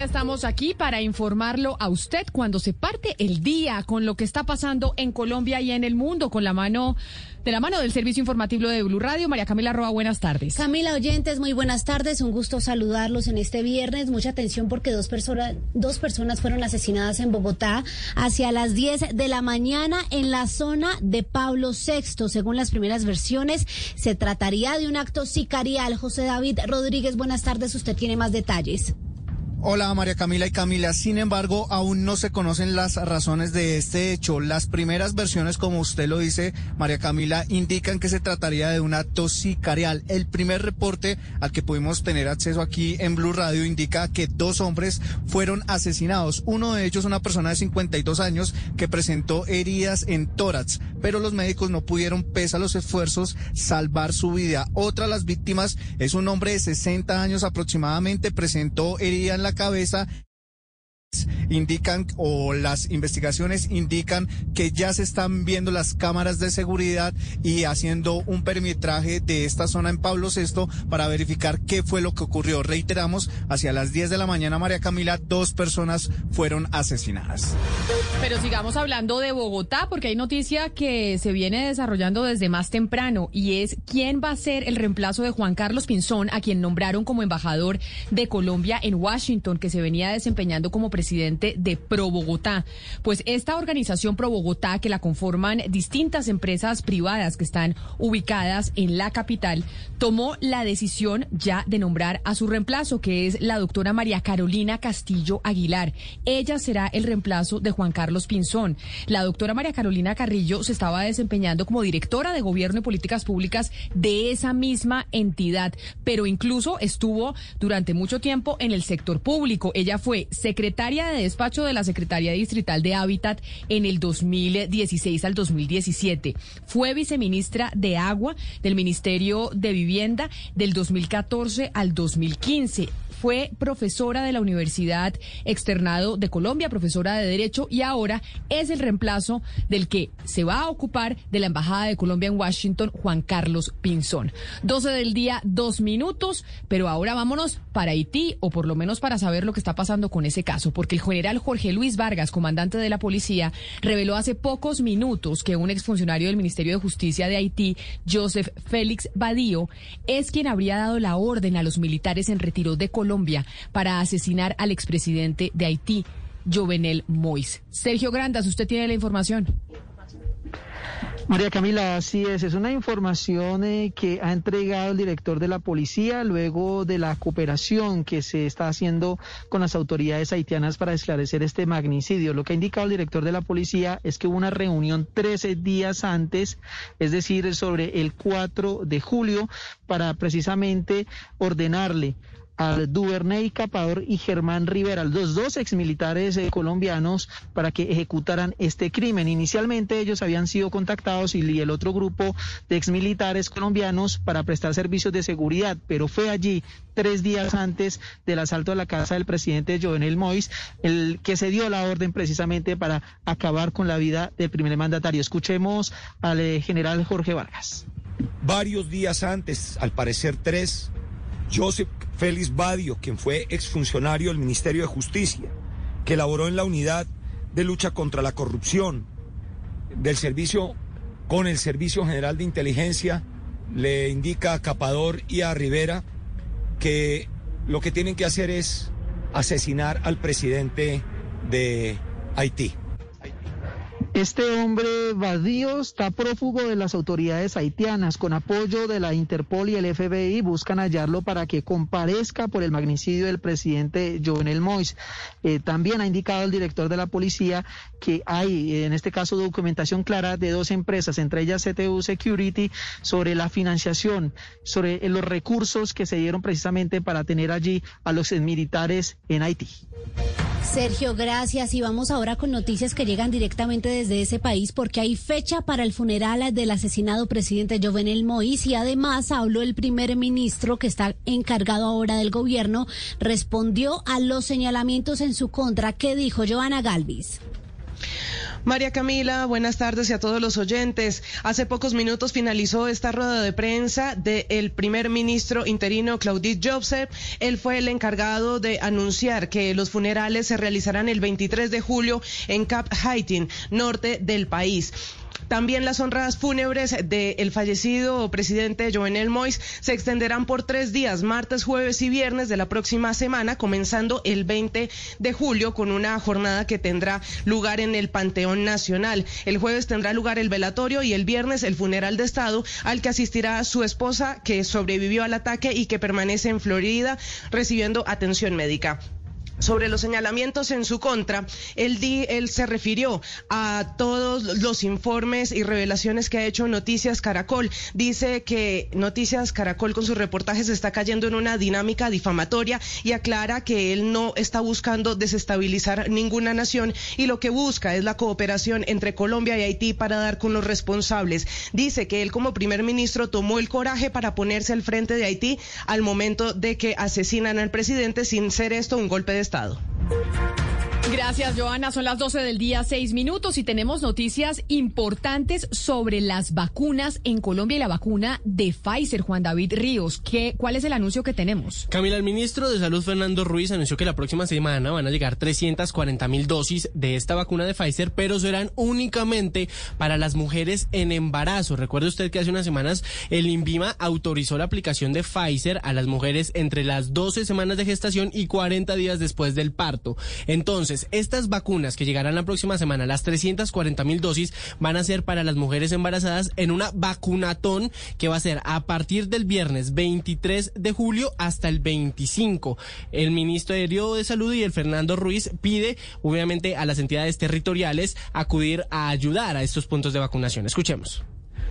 Estamos aquí para informarlo a usted cuando se parte el día con lo que está pasando en Colombia y en el mundo con la mano de la mano del servicio informativo de Blue Radio. María Camila Roa, buenas tardes. Camila Oyentes, muy buenas tardes. Un gusto saludarlos en este viernes. Mucha atención porque dos, personas dos personas fueron asesinadas en Bogotá hacia las 10 de la mañana en la zona de Pablo VI. Según las primeras versiones, se trataría de un acto sicarial. José David Rodríguez, buenas tardes. Usted tiene más detalles. Hola María Camila y Camila. Sin embargo, aún no se conocen las razones de este hecho. Las primeras versiones, como usted lo dice, María Camila, indican que se trataría de un acto sicarial. El primer reporte al que pudimos tener acceso aquí en Blue Radio indica que dos hombres fueron asesinados. Uno de ellos, una persona de 52 años, que presentó heridas en tórax, pero los médicos no pudieron, pese a los esfuerzos, salvar su vida. Otra de las víctimas es un hombre de 60 años aproximadamente, presentó heridas en la cabeza indican o las investigaciones indican que ya se están viendo las cámaras de seguridad y haciendo un permitraje de esta zona en Pablo VI para verificar qué fue lo que ocurrió. Reiteramos, hacia las 10 de la mañana, María Camila, dos personas fueron asesinadas. Pero sigamos hablando de Bogotá porque hay noticia que se viene desarrollando desde más temprano y es quién va a ser el reemplazo de Juan Carlos Pinzón, a quien nombraron como embajador de Colombia en Washington, que se venía desempeñando como presidente de Pro Bogotá. Pues esta organización Pro Bogotá, que la conforman distintas empresas privadas que están ubicadas en la capital, tomó la decisión ya de nombrar a su reemplazo, que es la doctora María Carolina Castillo Aguilar. Ella será el reemplazo de Juan Carlos Pinzón. La doctora María Carolina Carrillo se estaba desempeñando como directora de Gobierno y Políticas Públicas de esa misma entidad, pero incluso estuvo durante mucho tiempo en el sector público. Ella fue secretaria de despacho de la Secretaría Distrital de Hábitat en el 2016 al 2017. Fue viceministra de Agua del Ministerio de Vivienda del 2014 al 2015 fue profesora de la Universidad Externado de Colombia, profesora de Derecho, y ahora es el reemplazo del que se va a ocupar de la Embajada de Colombia en Washington, Juan Carlos Pinzón. 12 del día, dos minutos, pero ahora vámonos para Haití, o por lo menos para saber lo que está pasando con ese caso, porque el general Jorge Luis Vargas, comandante de la policía, reveló hace pocos minutos que un exfuncionario del Ministerio de Justicia de Haití, Joseph Félix Badío, es quien habría dado la orden a los militares en retiro de Colombia Colombia para asesinar al expresidente de Haití, Jovenel Mois. Sergio Grandas, usted tiene la información. María Camila, así es. Es una información eh, que ha entregado el director de la policía luego de la cooperación que se está haciendo con las autoridades haitianas para esclarecer este magnicidio. Lo que ha indicado el director de la policía es que hubo una reunión 13 días antes, es decir, sobre el 4 de julio, para precisamente ordenarle al Duvernay Capador y Germán Rivera, los dos exmilitares eh, colombianos, para que ejecutaran este crimen. Inicialmente ellos habían sido contactados y, el otro grupo de exmilitares colombianos para prestar servicios de seguridad, pero fue allí tres días antes del asalto a la casa del presidente Jovenel Mois, el que se dio la orden precisamente para acabar con la vida del primer mandatario. Escuchemos al eh, general Jorge Vargas. Varios días antes, al parecer tres, Joseph Félix Badio, quien fue exfuncionario del Ministerio de Justicia, que laboró en la unidad de lucha contra la corrupción del servicio con el Servicio General de Inteligencia, le indica a Capador y a Rivera que lo que tienen que hacer es asesinar al presidente de Haití. Este hombre Badío está prófugo de las autoridades haitianas. Con apoyo de la Interpol y el FBI buscan hallarlo para que comparezca por el magnicidio del presidente Jovenel Mois. Eh, también ha indicado el director de la policía que hay, en este caso, documentación clara de dos empresas, entre ellas CTU Security, sobre la financiación, sobre los recursos que se dieron precisamente para tener allí a los militares en Haití. Sergio, gracias. Y vamos ahora con noticias que llegan directamente desde ese país porque hay fecha para el funeral del asesinado presidente Jovenel Moïse y además habló el primer ministro que está encargado ahora del gobierno, respondió a los señalamientos en su contra. ¿Qué dijo Joana Galvis? María Camila, buenas tardes y a todos los oyentes. Hace pocos minutos finalizó esta rueda de prensa del primer ministro interino Claudit Joseph. Él fue el encargado de anunciar que los funerales se realizarán el 23 de julio en Cap Haitien, norte del país. También las honradas fúnebres del fallecido presidente Jovenel Mois se extenderán por tres días, martes, jueves y viernes de la próxima semana, comenzando el 20 de julio con una jornada que tendrá lugar en el Panteón Nacional. El jueves tendrá lugar el velatorio y el viernes el funeral de Estado al que asistirá su esposa que sobrevivió al ataque y que permanece en Florida recibiendo atención médica sobre los señalamientos en su contra, él, él se refirió a todos los informes y revelaciones que ha hecho Noticias Caracol. Dice que Noticias Caracol con sus reportajes está cayendo en una dinámica difamatoria y aclara que él no está buscando desestabilizar ninguna nación y lo que busca es la cooperación entre Colombia y Haití para dar con los responsables. Dice que él como primer ministro tomó el coraje para ponerse al frente de Haití al momento de que asesinan al presidente sin ser esto un golpe de Estado. Gracias, Joana. Son las 12 del día, seis minutos, y tenemos noticias importantes sobre las vacunas en Colombia y la vacuna de Pfizer. Juan David Ríos, ¿qué, ¿cuál es el anuncio que tenemos? Camila, el ministro de Salud, Fernando Ruiz, anunció que la próxima semana van a llegar 340 mil dosis de esta vacuna de Pfizer, pero serán únicamente para las mujeres en embarazo. Recuerde usted que hace unas semanas el INVIMA autorizó la aplicación de Pfizer a las mujeres entre las 12 semanas de gestación y 40 días después del parto. Entonces, estas vacunas que llegarán la próxima semana, las 340 mil dosis, van a ser para las mujeres embarazadas en una vacunatón que va a ser a partir del viernes 23 de julio hasta el 25. El Ministerio de Salud y el Fernando Ruiz pide, obviamente, a las entidades territoriales acudir a ayudar a estos puntos de vacunación. Escuchemos.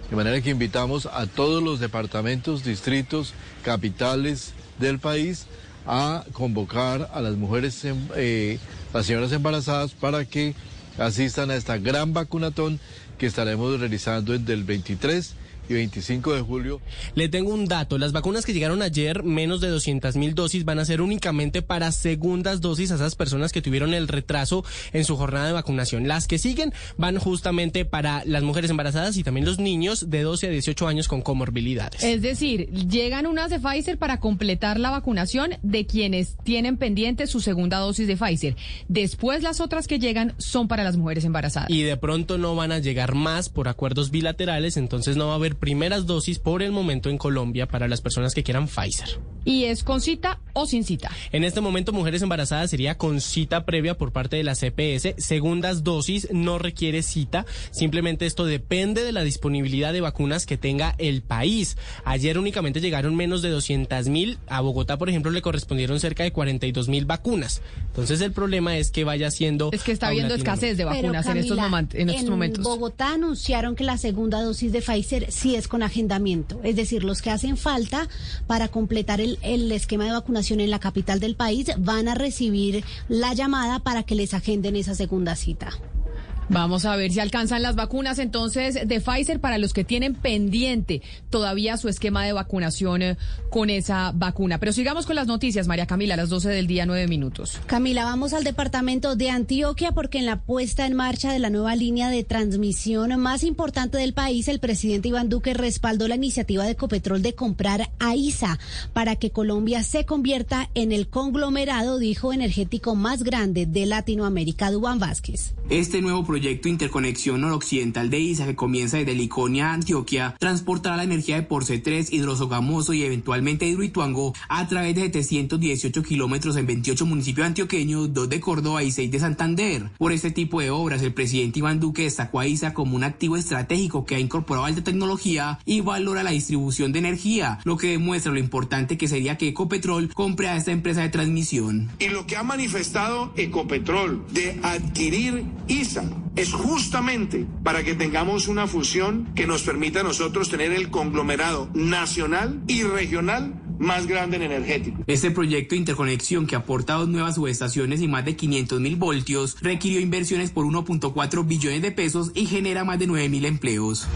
De manera que invitamos a todos los departamentos, distritos, capitales del país a convocar a las mujeres eh, las señoras embarazadas para que asistan a esta gran vacunatón que estaremos realizando desde el 23 y 25 de julio. Le tengo un dato. Las vacunas que llegaron ayer, menos de 200 mil dosis, van a ser únicamente para segundas dosis a esas personas que tuvieron el retraso en su jornada de vacunación. Las que siguen van justamente para las mujeres embarazadas y también los niños de 12 a 18 años con comorbilidades. Es decir, llegan unas de Pfizer para completar la vacunación de quienes tienen pendiente su segunda dosis de Pfizer. Después las otras que llegan son para las mujeres embarazadas. Y de pronto no van a llegar más por acuerdos bilaterales, entonces no va a haber primeras dosis por el momento en Colombia para las personas que quieran Pfizer. ¿Y es con cita o sin cita? En este momento, mujeres embarazadas sería con cita previa por parte de la CPS. Segundas dosis no requiere cita. Simplemente esto depende de la disponibilidad de vacunas que tenga el país. Ayer únicamente llegaron menos de 200 mil. A Bogotá, por ejemplo, le correspondieron cerca de 42 mil vacunas. Entonces el problema es que vaya siendo... Es que está habiendo escasez de vacunas en, estos en estos momentos. En Bogotá anunciaron que la segunda dosis de Pfizer sí es con agendamiento. Es decir, los que hacen falta para completar el el, esquema de vacunación en la capital del país van a recibir la llamada para que les agenden esa segunda cita. Vamos a ver si alcanzan las vacunas entonces de Pfizer para los que tienen pendiente todavía su esquema de vacunación eh, con esa vacuna. Pero sigamos con las noticias, María Camila, a las 12 del día, nueve minutos. Camila, vamos al departamento de Antioquia porque en la puesta en marcha de la nueva línea de transmisión más importante del país, el presidente Iván Duque respaldó la iniciativa de Copetrol de comprar a ISA para que Colombia se convierta en el conglomerado, dijo, energético más grande de Latinoamérica. Dubán Vázquez. Este nuevo proyecto proyecto Interconexión Noroccidental de ISA que comienza desde Liconia, Antioquia, transportará la energía de Porce 3, Hidrosogamoso y eventualmente Hidroituango a través de 718 kilómetros en 28 municipios antioqueños, 2 de Córdoba y 6 de Santander. Por este tipo de obras, el presidente Iván Duque destacó a ISA como un activo estratégico que ha incorporado alta tecnología y valora la distribución de energía, lo que demuestra lo importante que sería que Ecopetrol compre a esta empresa de transmisión. Y lo que ha manifestado Ecopetrol de adquirir ISA es justamente para que tengamos una fusión que nos permita a nosotros tener el conglomerado nacional y regional más grande en energético. Este proyecto de interconexión que aporta dos nuevas subestaciones y más de 500 mil voltios requirió inversiones por 1.4 billones de pesos y genera más de 9 mil empleos.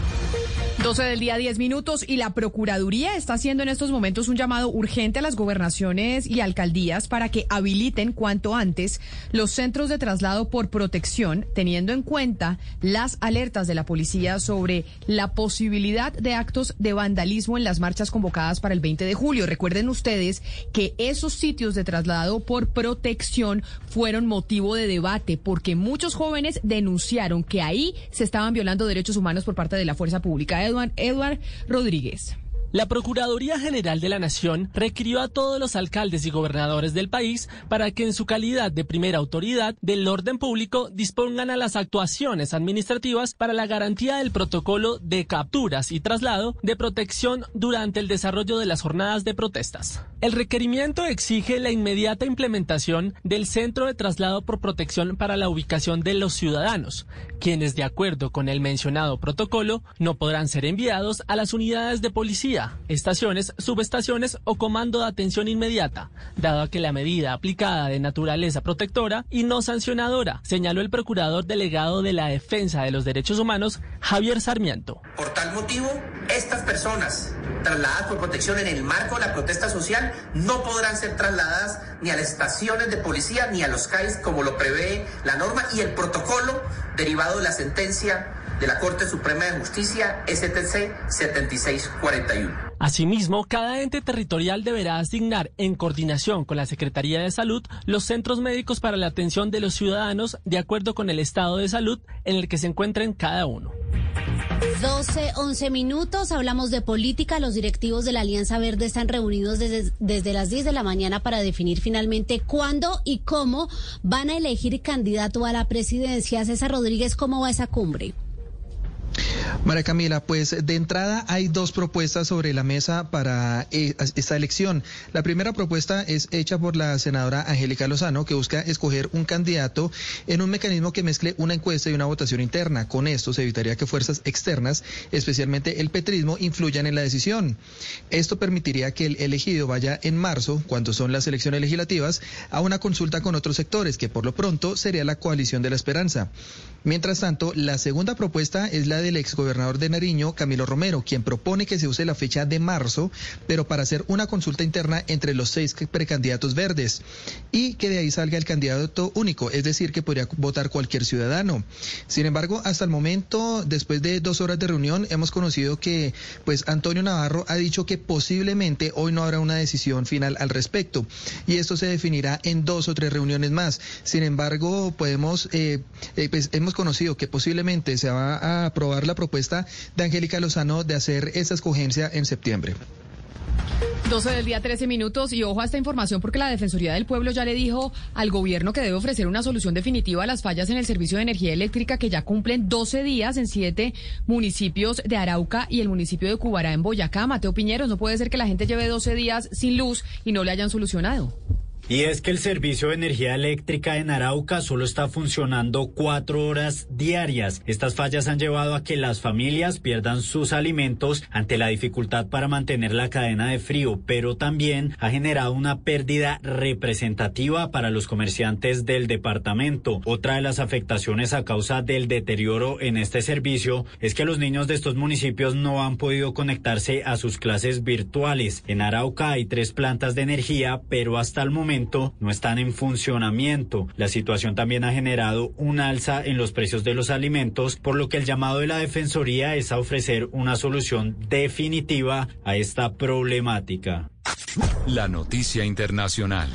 12 del día, 10 minutos, y la Procuraduría está haciendo en estos momentos un llamado urgente a las gobernaciones y alcaldías para que habiliten cuanto antes los centros de traslado por protección, teniendo en cuenta las alertas de la policía sobre la posibilidad de actos de vandalismo en las marchas convocadas para el 20 de julio. Recuerden ustedes que esos sitios de traslado por protección fueron motivo de debate porque muchos jóvenes denunciaron que ahí se estaban violando derechos humanos por parte de la fuerza pública. Edward, Rodríguez. La Procuraduría General de la Nación requirió a todos los alcaldes y gobernadores del país para que en su calidad de primera autoridad del orden público dispongan a las actuaciones administrativas para la garantía del protocolo de capturas y traslado de protección durante el desarrollo de las jornadas de protestas. El requerimiento exige la inmediata implementación del centro de traslado por protección para la ubicación de los ciudadanos, quienes de acuerdo con el mencionado protocolo no podrán ser enviados a las unidades de policía estaciones, subestaciones o comando de atención inmediata, dado que la medida aplicada de naturaleza protectora y no sancionadora, señaló el procurador delegado de la Defensa de los Derechos Humanos, Javier Sarmiento. Por tal motivo, estas personas trasladadas por protección en el marco de la protesta social no podrán ser trasladadas ni a las estaciones de policía ni a los CAIS como lo prevé la norma y el protocolo derivado de la sentencia de la Corte Suprema de Justicia STC 7641. Asimismo, cada ente territorial deberá asignar, en coordinación con la Secretaría de Salud, los centros médicos para la atención de los ciudadanos de acuerdo con el estado de salud en el que se encuentren cada uno. 12, 11 minutos, hablamos de política. Los directivos de la Alianza Verde están reunidos desde, desde, las 10 de la mañana para definir finalmente cuándo y cómo van a elegir candidato a la presidencia. César Rodríguez, ¿cómo va esa cumbre? María Camila, pues de entrada hay dos propuestas sobre la mesa para eh, esta elección. La primera propuesta es hecha por la senadora Angélica Lozano, que busca escoger un candidato en un mecanismo que mezcle una encuesta y una votación interna. Con esto se evitaría que fuerzas externas, especialmente el petrismo, influyan en la decisión. Esto permitiría que el elegido vaya en marzo, cuando son las elecciones legislativas, a una consulta con otros sectores, que por lo pronto sería la coalición de la esperanza. Mientras tanto, la segunda propuesta es la del exgobernador de Nariño, Camilo Romero, quien propone que se use la fecha de marzo, pero para hacer una consulta interna entre los seis precandidatos verdes y que de ahí salga el candidato único, es decir, que podría votar cualquier ciudadano. Sin embargo, hasta el momento, después de dos horas de reunión, hemos conocido que pues Antonio Navarro ha dicho que posiblemente hoy no habrá una decisión final al respecto y esto se definirá en dos o tres reuniones más. Sin embargo, podemos, eh, eh, pues hemos conocido que posiblemente se va a aprobar la propuesta de Angélica Lozano de hacer esa escogencia en septiembre. 12 del día, 13 minutos. Y ojo a esta información porque la Defensoría del Pueblo ya le dijo al gobierno que debe ofrecer una solución definitiva a las fallas en el servicio de energía eléctrica que ya cumplen 12 días en siete municipios de Arauca y el municipio de Cubará en Boyacá. Mateo Piñeros, no puede ser que la gente lleve 12 días sin luz y no le hayan solucionado. Y es que el servicio de energía eléctrica en Arauca solo está funcionando cuatro horas diarias. Estas fallas han llevado a que las familias pierdan sus alimentos ante la dificultad para mantener la cadena de frío, pero también ha generado una pérdida representativa para los comerciantes del departamento. Otra de las afectaciones a causa del deterioro en este servicio es que los niños de estos municipios no han podido conectarse a sus clases virtuales. En Arauca hay tres plantas de energía, pero hasta el momento no están en funcionamiento. La situación también ha generado un alza en los precios de los alimentos, por lo que el llamado de la Defensoría es a ofrecer una solución definitiva a esta problemática. La noticia internacional.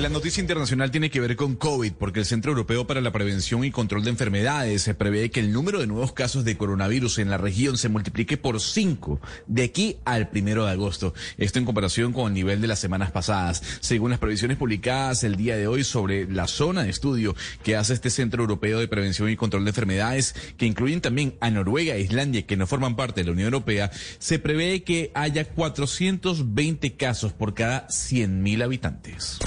La noticia internacional tiene que ver con COVID, porque el Centro Europeo para la Prevención y Control de Enfermedades se prevé que el número de nuevos casos de coronavirus en la región se multiplique por cinco de aquí al primero de agosto. Esto en comparación con el nivel de las semanas pasadas. Según las previsiones publicadas el día de hoy sobre la zona de estudio que hace este Centro Europeo de Prevención y Control de Enfermedades, que incluyen también a Noruega e Islandia, que no forman parte de la Unión Europea, se prevé que haya 420 casos por cada 100.000 habitantes.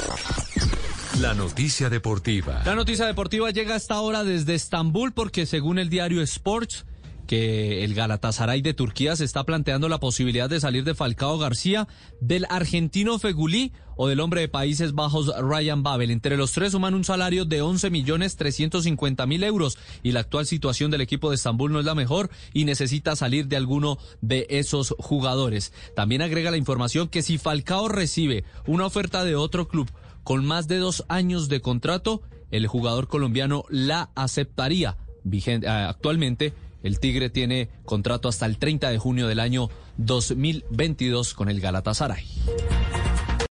La noticia deportiva. La noticia deportiva llega hasta ahora desde Estambul porque según el diario Sports, que el Galatasaray de Turquía se está planteando la posibilidad de salir de Falcao García, del argentino Fegulí o del hombre de Países Bajos Ryan Babel. Entre los tres suman un salario de 11 millones 350 mil euros y la actual situación del equipo de Estambul no es la mejor y necesita salir de alguno de esos jugadores. También agrega la información que si Falcao recibe una oferta de otro club con más de dos años de contrato, el jugador colombiano la aceptaría. Eh, actualmente el Tigre tiene contrato hasta el 30 de junio del año 2022 con el Galatasaray.